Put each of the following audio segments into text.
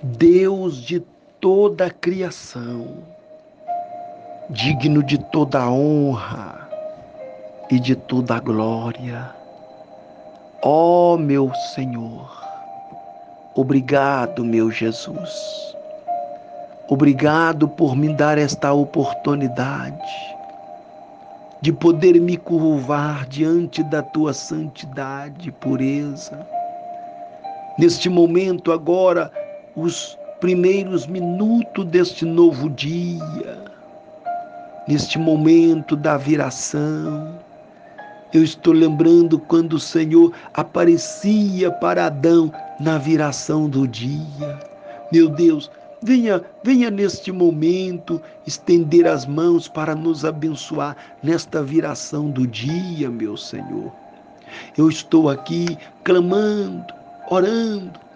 Deus de toda a criação, digno de toda a honra e de toda a glória. Ó oh, meu Senhor, obrigado, meu Jesus. Obrigado por me dar esta oportunidade de poder me curvar diante da tua santidade e pureza. Neste momento, agora, os primeiros minutos deste novo dia, neste momento da viração, eu estou lembrando quando o Senhor aparecia para Adão na viração do dia. Meu Deus, venha, venha neste momento estender as mãos para nos abençoar nesta viração do dia, meu Senhor. Eu estou aqui clamando, orando,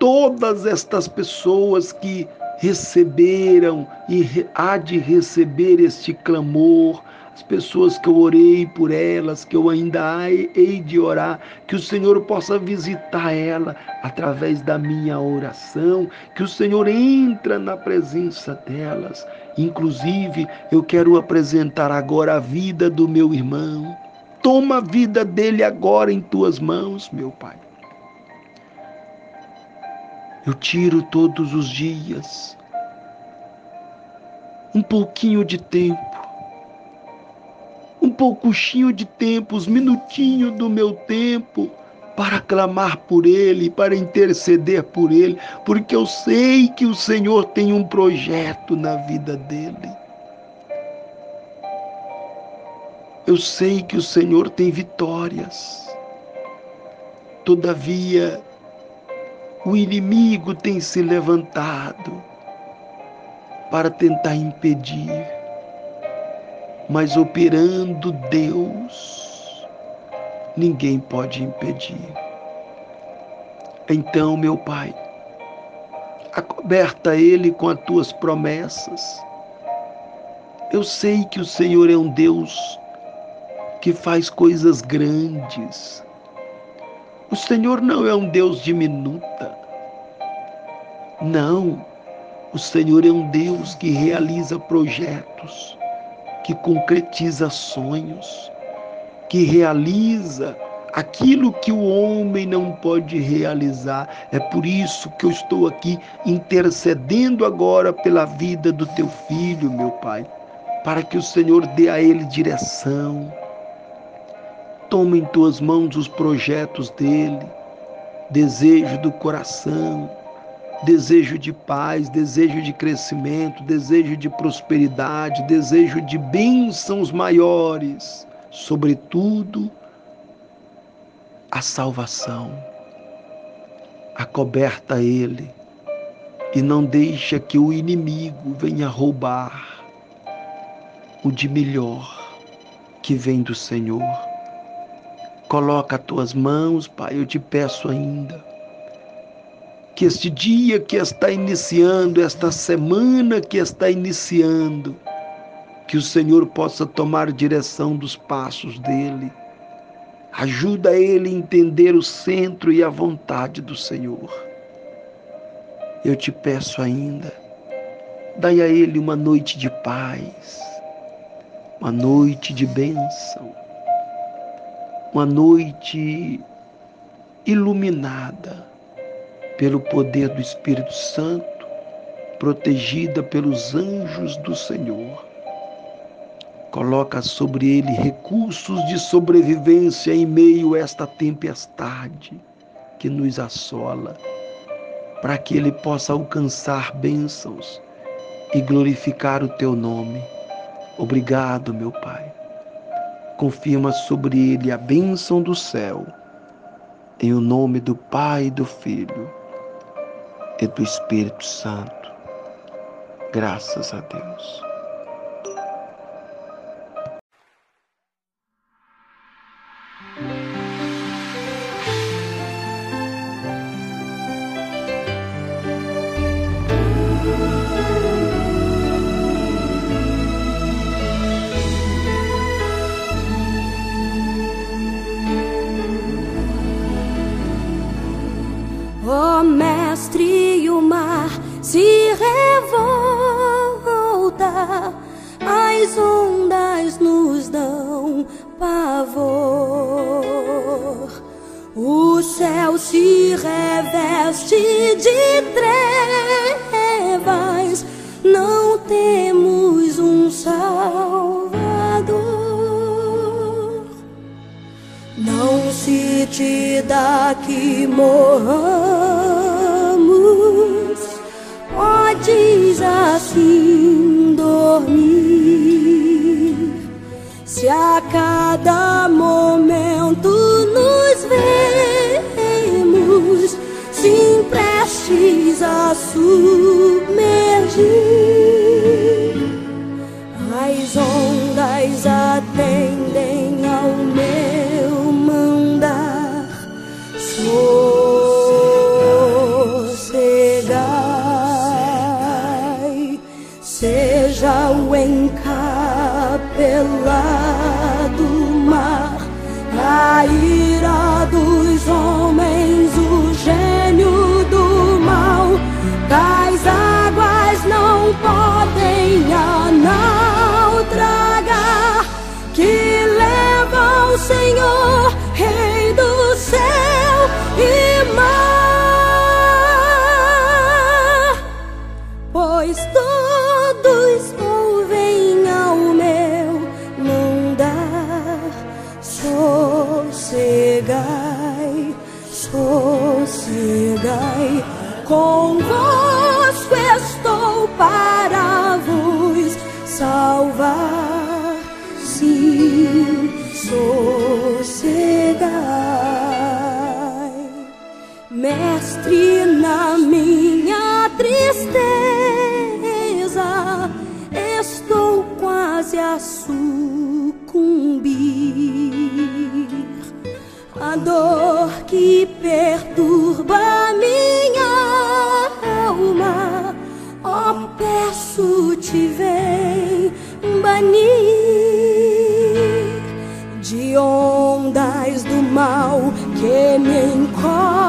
todas estas pessoas que receberam e há de receber este clamor, as pessoas que eu orei por elas, que eu ainda hei de orar, que o Senhor possa visitar ela através da minha oração, que o Senhor entra na presença delas. Inclusive, eu quero apresentar agora a vida do meu irmão. Toma a vida dele agora em tuas mãos, meu Pai. Eu tiro todos os dias um pouquinho de tempo, um pouquinho de tempo, os minutinhos do meu tempo para clamar por Ele, para interceder por Ele, porque eu sei que o Senhor tem um projeto na vida dele. Eu sei que o Senhor tem vitórias. Todavia, o inimigo tem se levantado para tentar impedir, mas operando Deus, ninguém pode impedir. Então, meu Pai, acoberta ele com as tuas promessas. Eu sei que o Senhor é um Deus que faz coisas grandes o Senhor não é um Deus diminuta. Não. O Senhor é um Deus que realiza projetos, que concretiza sonhos, que realiza aquilo que o homem não pode realizar. É por isso que eu estou aqui intercedendo agora pela vida do teu filho, meu Pai, para que o Senhor dê a ele direção, Toma em tuas mãos os projetos dele, desejo do coração, desejo de paz, desejo de crescimento, desejo de prosperidade, desejo de bênçãos maiores, sobretudo a salvação. Acoberta ele e não deixa que o inimigo venha roubar o de melhor que vem do Senhor. Coloca as tuas mãos, Pai, eu te peço ainda. Que este dia que está iniciando, esta semana que está iniciando, que o Senhor possa tomar direção dos passos dele. Ajuda ele a entender o centro e a vontade do Senhor. Eu te peço ainda, dai a ele uma noite de paz, uma noite de bênção uma noite iluminada pelo poder do Espírito Santo, protegida pelos anjos do Senhor. Coloca sobre ele recursos de sobrevivência em meio a esta tempestade que nos assola, para que ele possa alcançar bênçãos e glorificar o teu nome. Obrigado, meu Pai confirma sobre ele a bênção do céu, em o nome do Pai, do Filho e do Espírito Santo. Graças a Deus. Mestre, o mar se revolta, as ondas nos dão pavor. O céu se reveste de trevas, não temos um Salvador. Não se te dá que morramos, assim dormir. Se a cada momento nos vemos, sim prestes a submergir, seja o encapelado mar, a ira dos homens, sossegai, convosco estou para vos salvar. Sim, sossegai, mestre na minha tristeza, estou quase a sucumbir. A dor que perturba minha alma, ó, peço-te, vem banir de ondas do mal que me encobrem.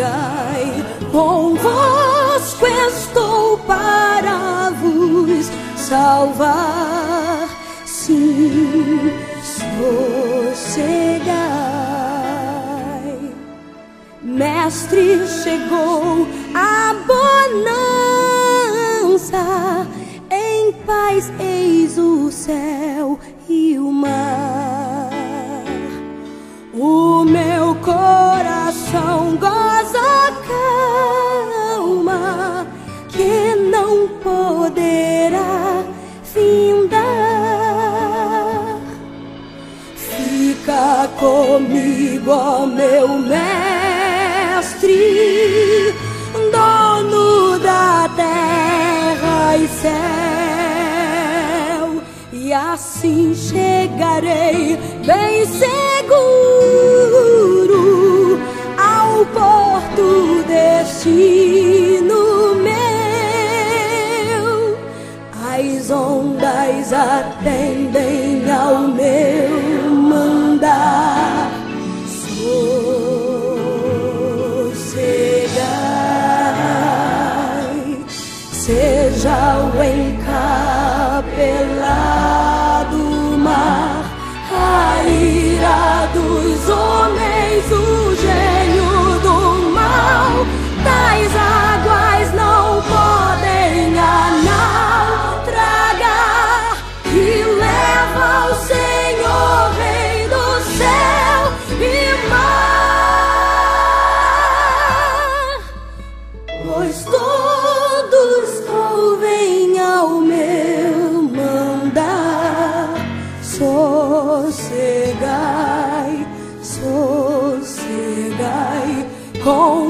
Sossegai, convosco estou para vos salvar. Sim, sossegai. Mestre, chegou a bonança, em paz eis o céu comigo, ó meu mestre, dono da terra e céu, e assim chegarei bem seguro porto destino meu. As ondas atendem ao meu mandar. Sossegai, seja o encapelado sossegai, sossegai, para